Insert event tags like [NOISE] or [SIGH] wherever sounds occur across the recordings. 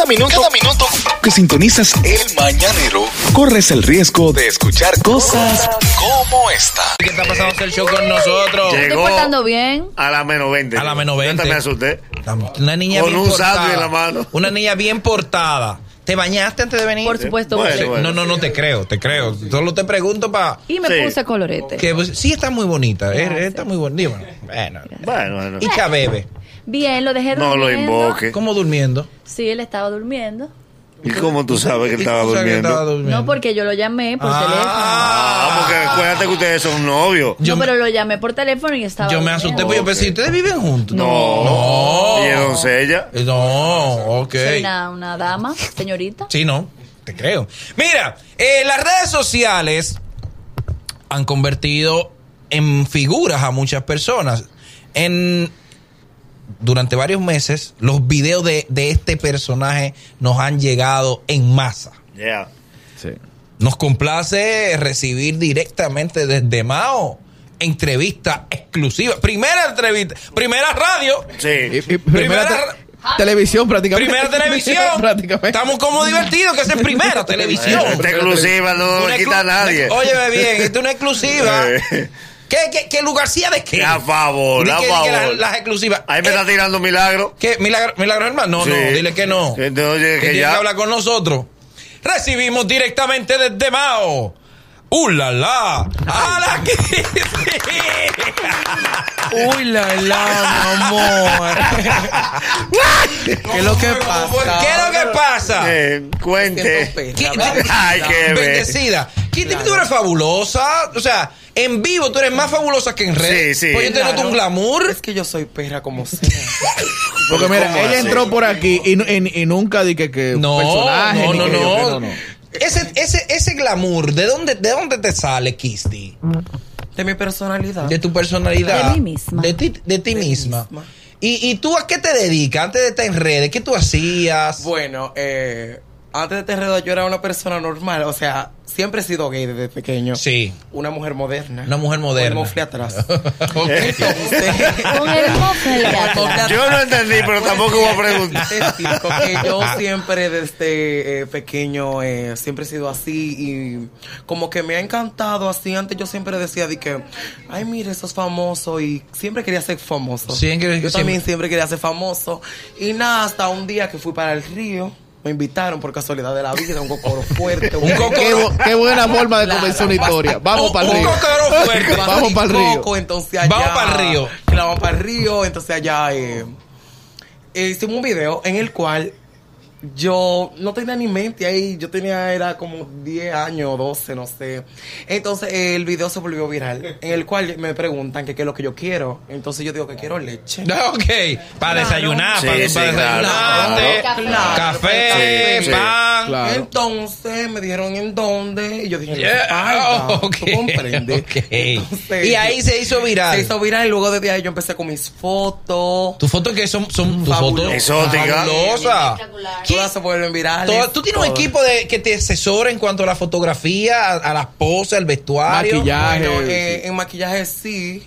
Cada minuto, cada minuto que sintonizas el mañanero, corres el riesgo de escuchar cosas como esta. ¿Qué está pasando el show con nosotros? Llegó portando bien. a la menos 20. A la menos 20. Yo me asusté. Una niña Con bien un portada. en la mano. Una niña bien portada. ¿Te bañaste antes de venir? Por supuesto. Bueno. No, no, no te creo, te creo. Solo te pregunto para Y me Sí. puse colorete. que pues, sí está muy bonita, eh, Gracias. está muy bonita. Bueno, Bueno, bueno. y Chabebe, Bien, lo dejé No durmiendo. lo invoque. ¿cómo durmiendo? Sí, él estaba durmiendo. ¿Y cómo tú sabes que él ¿Y estaba sabes que estaba durmiendo? No, porque yo lo llamé por Ah, porque acuérdate que ustedes son novios. teléfono. Yo no, pero lo llamé por teléfono y estaba. Yo me durmiendo. asusté porque yo pensé, ¿ustedes viven juntos? No. No. ¿Y es doncella? No, ok. Soy una, una dama, señorita. Sí, no, te creo. Mira, eh, las redes sociales han convertido en figuras a muchas personas. En durante varios meses, los videos de, de este personaje nos han llegado en masa. Yeah. Nos complace recibir directamente desde Mao entrevista exclusiva. Primera entrevista, primera radio, Sí. Y- y primera Primera- te- televisión prácticamente. primera televisión. [LAUGHS] prácticamente. Estamos como divertidos que es en primera televisión. Esta exclusiva no quita a nadie. Óyeme bien, esta es una exclusiva. [LAUGHS] ¿Qué, qué, qué lugar sea de qué? A favor, a que- que favor. las, las exclusivas. Ahí me Eh, está tirando milagro. ¿Qué? ¿Milagro, milagro hermano? No, Sí. no, dile que no. Entonces, que tiene ya- que hablar con nosotros. Recibimos directamente desde Mao. ¡Uh, la, la! ¡A la Uy, la, la, mi amor. ¿Qué es lo que pasa? ¿Qué es lo que pasa? Eh, cuente. ¿Qué- Ay, qué. Bendecida. Kitty, tú eres fabulosa. O sea, en vivo tú eres más fabulosa que en red. Sí, sí. Pues yo te noto un glamour. Es que yo soy perra como sea. [LAUGHS] Porque mira, ¿Cómo ella así? entró por aquí y, y- y nunca dije que No, personaje. no, ni no, que- no. Ese, ese, ese glamour, ¿de dónde, ¿de dónde te sale, Kisti? De mi personalidad. De tu personalidad. De mí misma. De ti, de ti De mí misma. misma. ¿Y, ¿Y tú a qué te dedicas antes de estar en redes? ¿Qué tú hacías? Bueno, eh, antes de Terredo yo era una persona normal. O sea, siempre he sido gay desde pequeño. Sí. Una mujer moderna. Una mujer moderna. Con el mofle atrás. [LAUGHS] Entonces, [LAUGHS] Con el mofle atrás. Yo no entendí, pero tampoco voy a preguntar. [LAUGHS] Te explico que yo siempre desde eh, pequeño eh, siempre he sido así y como que me ha encantado así. Antes yo siempre decía de que, ay, mire, eso es famoso y siempre quería ser famoso. Siempre- yo siempre- también siempre quería ser famoso. Y nada, hasta un día que fui para el río, me invitaron por casualidad de la vida, un cocoro fuerte. Un cocoro- Qué, qué buena forma de Claro, comenzar una historia. Vamos Un- para el un río. cocoro fuerte. [LAUGHS] Vamos para el río. Coco, entonces allá, Vamos pa'l río. Claro, vamos para el río. Entonces allá eh, eh, hicimos un video en el cual yo no tenía ni mente ahí. Yo tenía, era como 10 años, 12, no sé. Entonces el video se volvió viral. En el cual me preguntan que qué es lo que yo quiero. Entonces yo digo que quiero leche. [LAUGHS] Ok, para desayunar, para, sí, para claro, desayunarte, claro. café, Sí, pan. Claro. Entonces me dijeron en dónde. Y yo dije, Yeah, espalda. [LAUGHS] ok, ¿Tú comprendes? ok. Entonces, y ahí se hizo viral. Se hizo viral y luego desde ahí yo empecé con mis fotos. Tus fotos que son, son tus Fabulosa. fotos Exótica. Fabulosas. ¿Quién- Todas se vuelven virales. Todas- ¿Tú tienes un equipo de, que te asesora en cuanto a la fotografía, a, a las poses, al vestuario? Maquillaje. Bueno, eh, en maquillaje sí.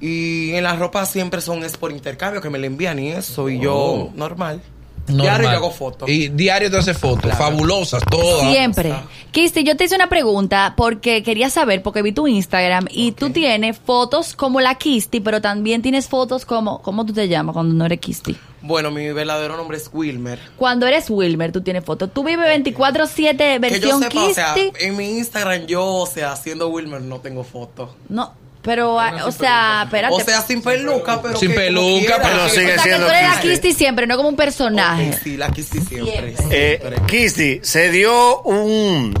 Y en la ropa siempre son es por intercambio que me le envían y eso. Y yo, normal. Normal. Diario yo hago fotos. Y diario te hace fotos, Claro. fabulosas, todas. Siempre. Kisti, yo te hice una pregunta porque quería saber, porque vi tu Instagram y tú tienes fotos como la Kisti, pero también tienes fotos como, ¿cómo tú te llamas cuando no eres Kisti? Bueno, mi verdadero nombre es Wilmer. Cuando eres Wilmer, tú tienes fotos. Tú vives 24-7 Que yo versión sepa, o sea, en mi Instagram yo, o sea, siendo Wilmer no tengo fotos. No, pero, ah, o sea, espérate. O sea, sin peluca, pero Sin que peluca, quiera. pero Pero o sigue sea, que siendo tú eres la Kisti. Kisti siempre, no como un personaje. Ok, sí, la Kisti siempre. Eh, siempre. Kisti, se dio un,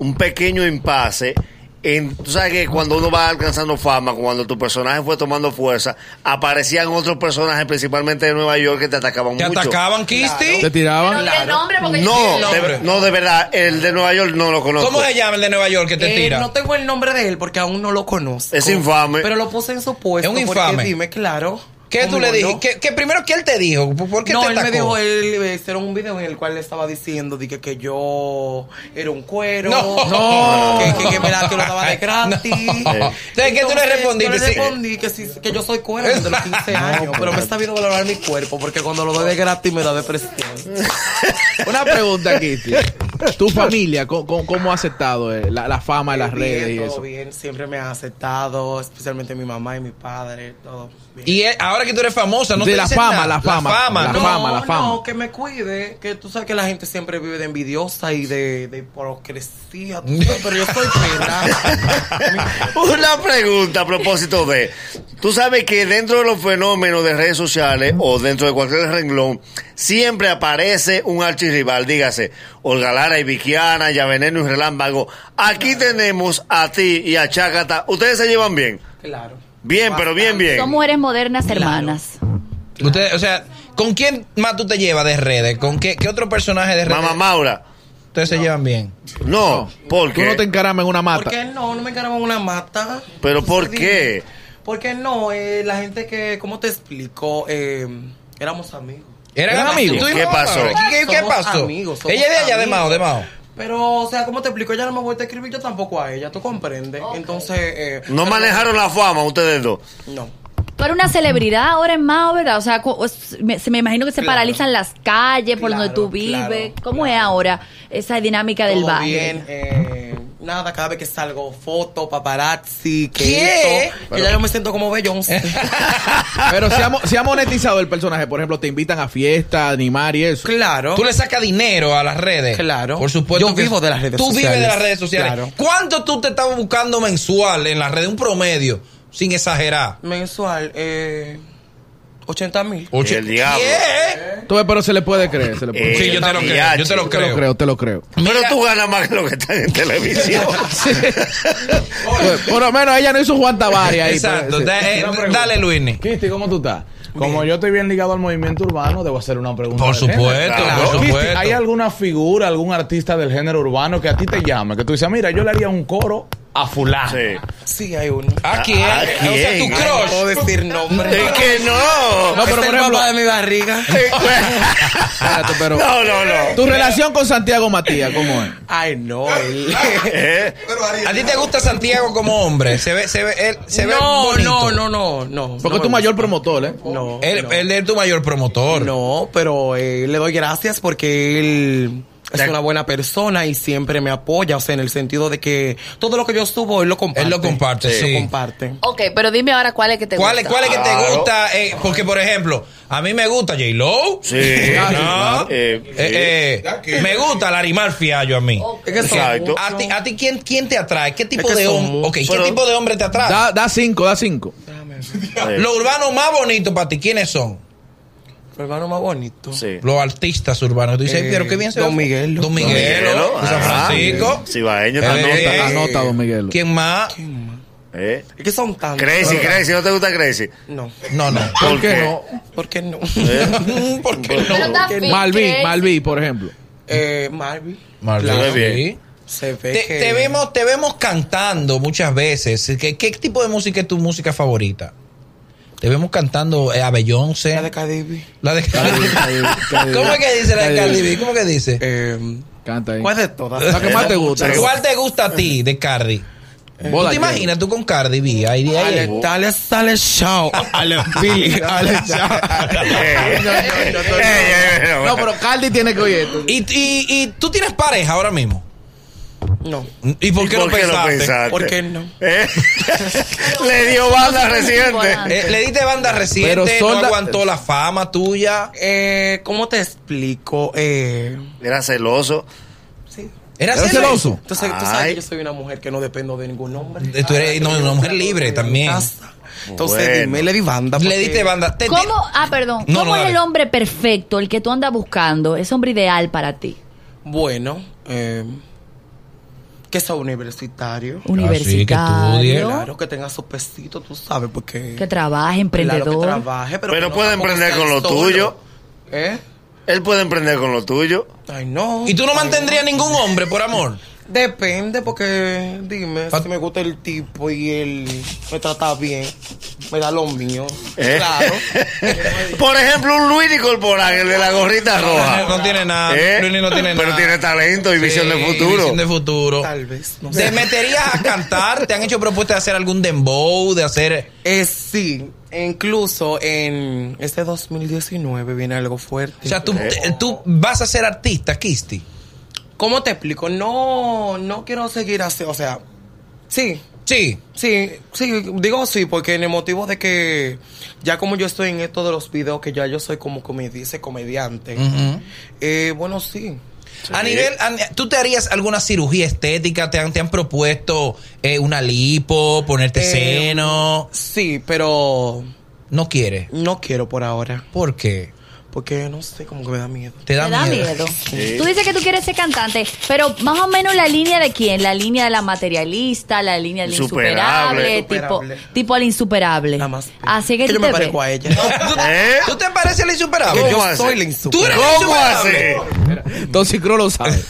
un pequeño impasse. En, tú sabes que cuando uno va alcanzando fama, cuando tu personaje fue tomando fuerza, aparecían otros personajes, principalmente de Nueva York, que te atacaban ¿Te mucho. atacaban, Kisti? Te tiraban. el nombre porque yo No, de, no, de verdad, el de Nueva York no lo conozco. ¿Cómo se llama el de Nueva York que te Eh, tira? no tengo el nombre de él porque aún no lo conozco. Es infame. Pero lo puse en su puesto. Es un porque infame. dime, claro. ¿Qué tú le dijiste? no. ¿Qué, qué primero que él te dijo? ¿Por qué no, te él me dijo, él eh, hicieron un video en el cual le estaba diciendo dije, que yo era un cuero, No. No. que, que, que, me la- que lo daba de [LAUGHS] gratis. Entonces, ¿qué tú le respondiste? Yo le respondí que, sí, que yo soy cuero desde los 15 [LAUGHS] años, pero me está viendo valorar mi cuerpo porque cuando lo doy de gratis me da depresión. [LAUGHS] Una pregunta, Kitty. ¿Tu familia cómo, cómo- ha aceptado eh, la, la fama de las Bien, redes y todo eso? bien, siempre me ha aceptado, especialmente mi mamá y mi padre, todo bien. Y él- ahora que tú eres famosa, no De te la dicen fama, nada. la fama, fama, la ¿no? fama. la fama. No, que me cuide, que tú sabes que la gente siempre vive de envidiosa y de, de hipocresía, pero yo estoy plena. [LAUGHS] Una pregunta a propósito de. Tú sabes que dentro de los fenómenos de redes sociales o dentro de cualquier renglón, siempre aparece un archirrival. Dígase, Olga Y Vikiana, Yaveneno y Relámpago. Aquí tenemos a ti y a Chácata. ¿Ustedes se llevan bien? claro. Bien, pero bien, bien. Son mujeres modernas hermanas. Usted, o sea, ¿con quién más tú te llevas de redes? ¿Con qué, qué otro personaje de redes? Mamá Maura. Ustedes se llevan bien. No, ¿por Tú no te qué? encaramas en una ¿Por mata. qué no? No me encaramos en una mata. ¿Pero por sí qué? dime. ¿Por qué no? Eh, la gente que, ¿cómo te explico? Eh, éramos amigos. ¿Eran ¿Eran amigos? ¿Qué pasó? ¿Qué, pasó? amigos, Ella es de allá, de. Mao, de Mao. Pero, o sea, ¿cómo te explico? Ella no me vuelve a escribir, yo tampoco a ella, ¿tú comprendes? Entonces, eh, No pero- manejaron la fama ustedes dos. No. Tú eres una celebridad ahora en Mao, ¿verdad? O sea, es- se me imagino que se Claro. paralizan las calles por donde tú vives. claro, ¿Cómo es ahora esa dinámica del Todo barrio? bien, eh, nada, cada vez que salgo, foto, paparazzi, que ¿Qué? esto, que ya yo me siento como Beyoncé. [LAUGHS] Pero se ha, mo- se ha monetizado el personaje. Por ejemplo, te invitan a fiestas, animar y eso. claro. Tú le sacas dinero a las redes. Claro. Por supuesto. Yo que- vivo de las redes Tú vives sociales. de las redes sociales. Claro. ¿Cuánto tú te estabas buscando mensual en las redes? Un promedio, sin exagerar. Mensual, eh, 80 mil. El diablo. ¿Qué? Tú ves, pero se le puede creer. Se le puede Eh, creer. Sí, yo te lo creo. Yo te lo Te lo creo. creo, te lo creo. Pero Mira- tú ganas más que lo que están en [LAUGHS] televisión. Pues, [LAUGHS] Por lo menos ella no hizo Juan Tavares ahí. Exacto. pues, Da- eh, Una pregunta. dale, Luini. Kitty, ¿cómo tú estás? Como yo estoy bien ligado al movimiento urbano, debo hacer una pregunta. Por del género. supuesto, Claro. por supuesto. ¿Hay alguna figura, algún artista del género urbano que a ti te llame? Que tú dices, mira, yo le haría un coro a fulano. Sí. Sí, hay uno. ¿A quién? ¿A O sea, tu quién? No crush. puedo decir nombre. Es que no. No, pero Es por el ejemplo- papá de mi barriga. [LAUGHS] Espérate, pero. No, no, no. Tu relación con Santiago Matías, ¿cómo es? Ay, no, él. [LAUGHS] ¿Eh? ¿A ti te gusta Santiago como hombre? Se ve, se ve, él, se ve no, bonito. no, no, no, no. Porque no tu mayor promotor, ¿eh? No. Él, no. él es tu mayor promotor. No, pero eh, le doy gracias porque él es una buena persona y siempre me apoya, o sea, en el sentido de que todo lo que yo subo, él lo comparte. Él lo comparte, sí. Lo comparte. Ok, pero dime ahora cuál es que te ¿Cuál, es- gusta. ¿Cuál es que te gusta? Eh, porque, por ejemplo, a mí me gusta J-Lo. Sí. [LAUGHS] No. Eh, Eh, eh, me gusta Larimar Fiallo a mí. Son Exacto. ¿A ti, a ti quién, quién te atrae? ¿Qué tipo Es que de hombre? Okay, ¿qué tipo de hombre te atrae? Da, da cinco, da cinco. Los urbanos más bonitos para ti, ¿quiénes son? Hermano más bonito. sí. Los artistas urbanos. Tú dices, Eh, pero qué bien se Don ve. Miguelo. Don Don Miguelo. Miguelo, de San ah, Francisco. Cibaeño Eh, también. eh, Anota, anota, don Miguel. ¿Quién más? Eh. Es que son tantos. Crazy, Crazy, ¿no te gusta Crazy? No. No, no. ¿Por qué qué? no? ¿Por qué no? ¿Eh? [LAUGHS] ¿Por qué no? Crazy. Malví, por ejemplo. eh, Marvin. Marvin, Claro. sí. bien. Se ve Te, que... te vemos, te vemos cantando muchas veces. ¿Qué, qué tipo de música es tu música favorita? Te vemos cantando eh, a Beyoncé. La de Cardi B. La de Cardi B, [LAUGHS] Cardi B. ¿Cómo es que dice la de Cardi B. ¿Cómo que dice? Eh, Canta ahí. ¿Cuál de todas? La que más te gusta. ¿Cuál te gusta a ti de Cardi? ¿Tú Bola te imaginas tú con Cardi B? Ahí, ahí, ahí. Dale, dale, dale, chao. Ale, Billy, dale, chao. [LAUGHS] No, pero Cardi tiene que oír esto. ¿Y, y, y tú tienes pareja ahora mismo? No. ¿Y por qué, ¿Por lo, qué lo pensaste? pensaste? ¿Por qué no? ¿Eh? [LAUGHS] Le dio banda reciente. Eh, le diste banda reciente, Pero son no la- aguantó la fama tuya. Eh, ¿Cómo te explico? Eh, Era celoso. sí. ¿Era ¿Eres celoso? celoso? Entonces, tú sabes Ay. que yo soy una mujer que no dependo de ningún hombre. Tú eres no, una mujer libre también. Entonces, Bueno. dime, le di banda. Le diste banda. Te- te- ¿Cómo? Ah, perdón. No, ¿Cómo no, es dale. el hombre perfecto, el que tú andas buscando? Ese hombre ideal para ti. Bueno, eh, que sea universitario. Universitario. estudie. Claro, que tenga su pesito, tú sabes, porque... Que trabaje, Claro, emprendedor. que trabaje, pero, Pero que no puede emprender con lo solo. tuyo. ¿Eh? Él puede emprender con lo tuyo. Ay, no. ¿Y tú no mantendrías ningún hombre por amor? Depende, porque dime, si me gusta el tipo y él me trata bien. Me da lo mío. ¿Eh? Claro. [LAUGHS] Por ejemplo, un Luis Corporán, el de la gorrita roja. No tiene nada. ¿Eh? Luis no tiene Pero nada. tiene talento y visión de futuro. Visión de futuro. Tal vez, no ¿Te sé. meterías a cantar? ¿Te han hecho propuestas de hacer algún dembow? De hacer. Eh, sí, incluso en este 2019 viene algo fuerte. O sea, tú, te- tú vas a ser artista, Kisti. ¿Cómo te explico? No, no quiero seguir así, o sea, sí, Sí. sí, sí, digo sí, porque en el motivo de que ya como yo estoy en esto de los videos, que ya yo soy como como dice comediante, eh, bueno, sí. A nivel, a- ¿tú te harías alguna cirugía estética? ¿Te han, te han propuesto eh, una lipo, ponerte Eh, seno? Sí, pero No quieres. no quiero por ahora, ¿Por qué? Porque no sé, como que me da miedo. ¿Te da, ¿Te da miedo? Tú dices que tú quieres ser cantante, pero más o menos la línea de quién? La línea de la materialista, la línea del Insuperable. insuperable, tipo, tipo al insuperable. Nada más. Así que, que tú yo me te parezco ves. a ella. [LAUGHS] ¿Eh? ¿Tú te pareces la insuperable? ¿Cómo yo hace? soy la ¿Tú insuperable. eres ¿Cómo hace? Entonces Cro lo sabe. [LAUGHS]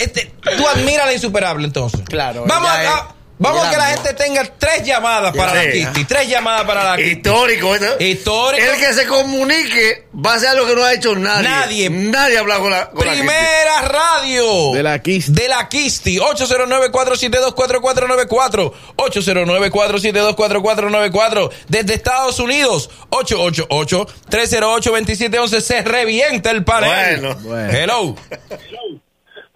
Este, tú admiras la insuperable entonces. Claro, Vamos a, es- vamos a que la gente tenga tres llamadas para la Kitty. Tres llamadas para la Kitty. Histórico, ¿eh? Histórico. El que se comunique va a ser algo que no ha hecho nadie. Nadie. Nadie ha hablado con la. Con la. Primera radio. De la Kisti. De la Kisti. 809-472-4494. 809-472-4494. Desde Estados Unidos. 888-308-2711. Se revienta el panel. Bueno. Bueno. Hello.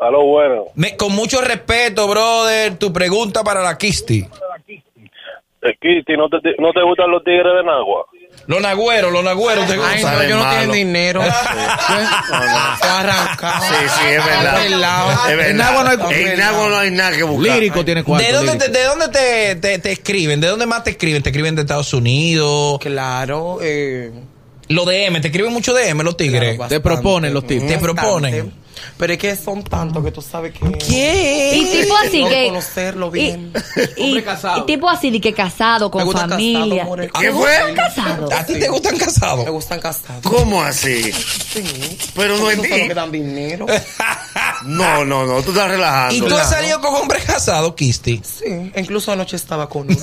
A lo bueno. Me- con mucho respeto, brother, tu pregunta para la Kisti. Eh, Kitty, ¿no te, ¿no te gustan los tigres de Nagua? Los nagüeros, los nagüeros te Ay, gustan. no, yo no malo. tengo dinero. [LAUGHS] Se ha arrancado. Sí, sí, es verdad. Pelado. Es verdad. En Nagua no hay- En Nagua no hay nada que buscar. Lírico tiene cuarto. ¿De dónde, te, de dónde te, te- te escriben? ¿De dónde más te escriben? ¿Te escriben de Estados Unidos? Claro, eh, Los DM, ¿te escriben mucho DM los tigres? claro, Te proponen los tipos. Te Bastante. proponen. Pero es que son tantos que tú sabes que. ¿Qué? Y tipo así No que. conocerlo bien. Y, y- [LAUGHS] Hombre casado. y tipo así de que casado, Me con familia. casado, more. ¿Te ¿Qué gustan fue? casados? ¿A ti te gustan Me casados? gustan casados. ¿Cómo así? Sí. Pero no entendí. que dan dinero. [LAUGHS] No, no, no. Tú estás relajando. ¿Y tú has salido con hombres casados, Kisti? Sí, incluso anoche estaba con [LAUGHS] uno.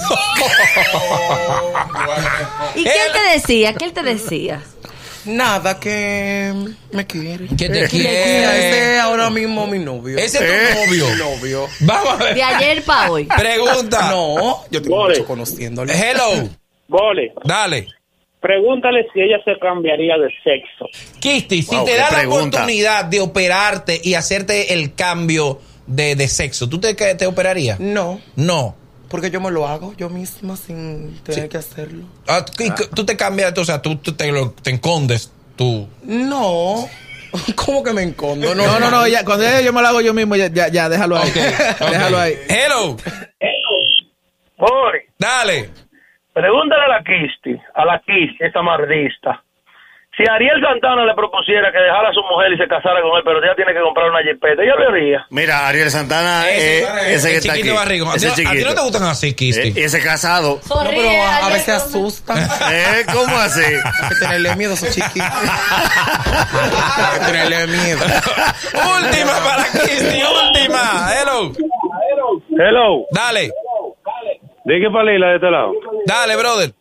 ¿Y qué él te decía? ¿Qué él te decía? Nada que me quiere. ¿Qué te quiere? ese es ahora mismo mi novio. Ese es Eh. tu novio. mi novio. Vamos a De ver. ayer para hoy. Pregunta. No, yo tengo More. mucho conociéndole. Hello. Bole, Dale. pregúntale si ella se cambiaría de sexo. Kisti, si Wow, te da la pregunta. oportunidad de operarte y hacerte el cambio de, de sexo, ¿tú te, te operarías? No, No. Porque yo me lo hago yo misma sin tener que hacerlo. Ah, y c- Tú te cambias, o sea, tú, tú te, lo- te escondes. Tú. No. [LAUGHS] ¿Cómo que me encondo? No, no, no. Ya, cuando ya yo me lo hago yo mismo, ya, ya, ya, déjalo ahí. [LAUGHS] Déjalo ahí. Hello. Bole, Dale. pregúntale a la Kisti, a la Kisti, esta mardista. Si Ariel Santana le propusiera que dejara a su mujer y se casara con él, pero ella tiene que comprar una jipeta, ella lo haría. Mira, Ariel Santana, Ese, eh, ese que está aquí. chiquito barrigón. ¿A ti, Ese no- a ti no te gustan así, Kisti? Eh, ese casado. No, pero a, a veces asusta. [LAUGHS] ¿Eh? ¿Cómo así? Hay que tenerle miedo a esos chiquitos. Hay que tenerle miedo. [LAUGHS] última para Kisti, última. Hello. Hello, Dale. ¿de qué palila de este lado? Dale, brother.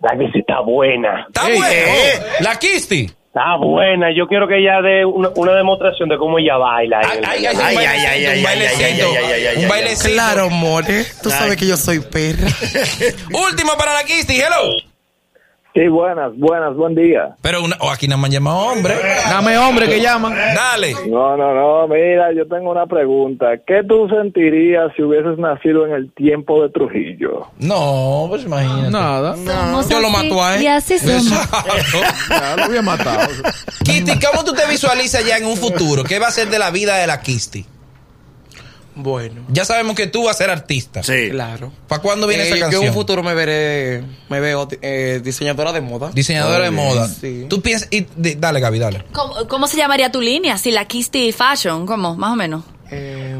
La Kisti está buena. Está Ey, eh. La Kisti. Está buena, yo quiero que ella dé una, una demostración de cómo ella baila. Ay, ay, ay, Ay, un ay, ay, ay, bailecito, un ay, bailecito, ay, ay, ay, ay, un ay, bailecito. Claro, more. Tú Ay. sabes que yo soy perra. [LAUGHS] Última para la Kisti, hello. Sí, buenas, buenas, buen día. Pero una, oh, aquí nada más llama hombre. Dame hombre que llaman. Dale. No, no, no, mira, yo tengo una pregunta. ¿Qué tú sentirías si hubieses nacido en el tiempo de Trujillo? No, pues imagínate. Nada. Somos Yo lo mato a él. Y así somos. Exacto. [LAUGHS] Ya lo había matado. Kisti, ¿cómo tú te visualizas ya en un futuro? ¿Qué va a ser de la vida de la Kisti? Bueno, Ya sabemos que tú vas a ser artista. Sí. claro. ¿Para cuándo viene Eh, esa Yo canción? en un futuro me veré, me veo eh, diseñadora de moda. Diseñadora de moda. Sí. Tú piensas... y- dale, Gaby, dale. ¿Cómo, cómo se llamaría tu línea? Si la Kisti Fashion, ¿cómo? Más o menos. Eh,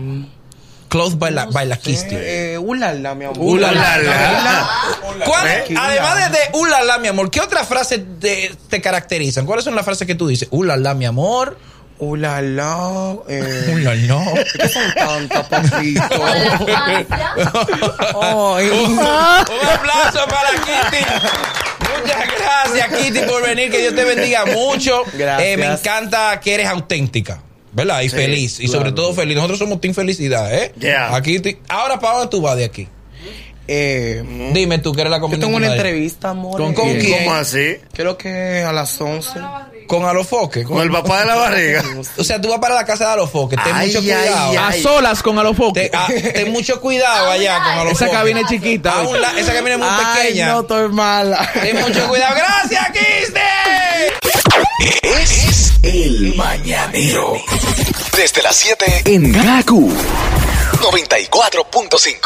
Clothes by la, by la Kisti. eh, ulala, mi amor. Ulala. [LAUGHS] ¿Cuál- ¿Eh? además de, de ulala, mi amor, ¿qué otras frases te, te caracterizan? ¿Cuáles son las frases que tú dices? Ulala, mi amor. Hola, la. Eh, no. ¿Qué son tantas, papito? Ay. Un aplauso para Kitty. Muchas gracias, Kitty, por venir. Que Dios te bendiga mucho. Gracias. Eh, me encanta que eres auténtica. ¿Verdad? Y feliz. Y sobre todo feliz. Nosotros somos Team Felicidad, ¿eh? Yeah. Aquí Ahora, ¿para dónde tú vas de aquí? Eh, Dime tú, que eres la yo comandante. tengo una entrevista, amor. ¿Con ¿Con quién? ¿Cómo así? Creo que a las 11. Con Alofoque. Con el papá de la barriga. [LAUGHS] O sea, tú vas para la casa de Alofoque. Ten Ay, mucho ay, cuidado. A solas con Alofoque. Te- ah, ten mucho cuidado allá con Alofoque. Esa cabina es chiquita. A un la- esa cabina es muy Ay, pequeña. no, estoy mala. Ten mucho cuidado. Gracias, Kitty. Es el mañanero. Desde las 7 en Gaku 94.5.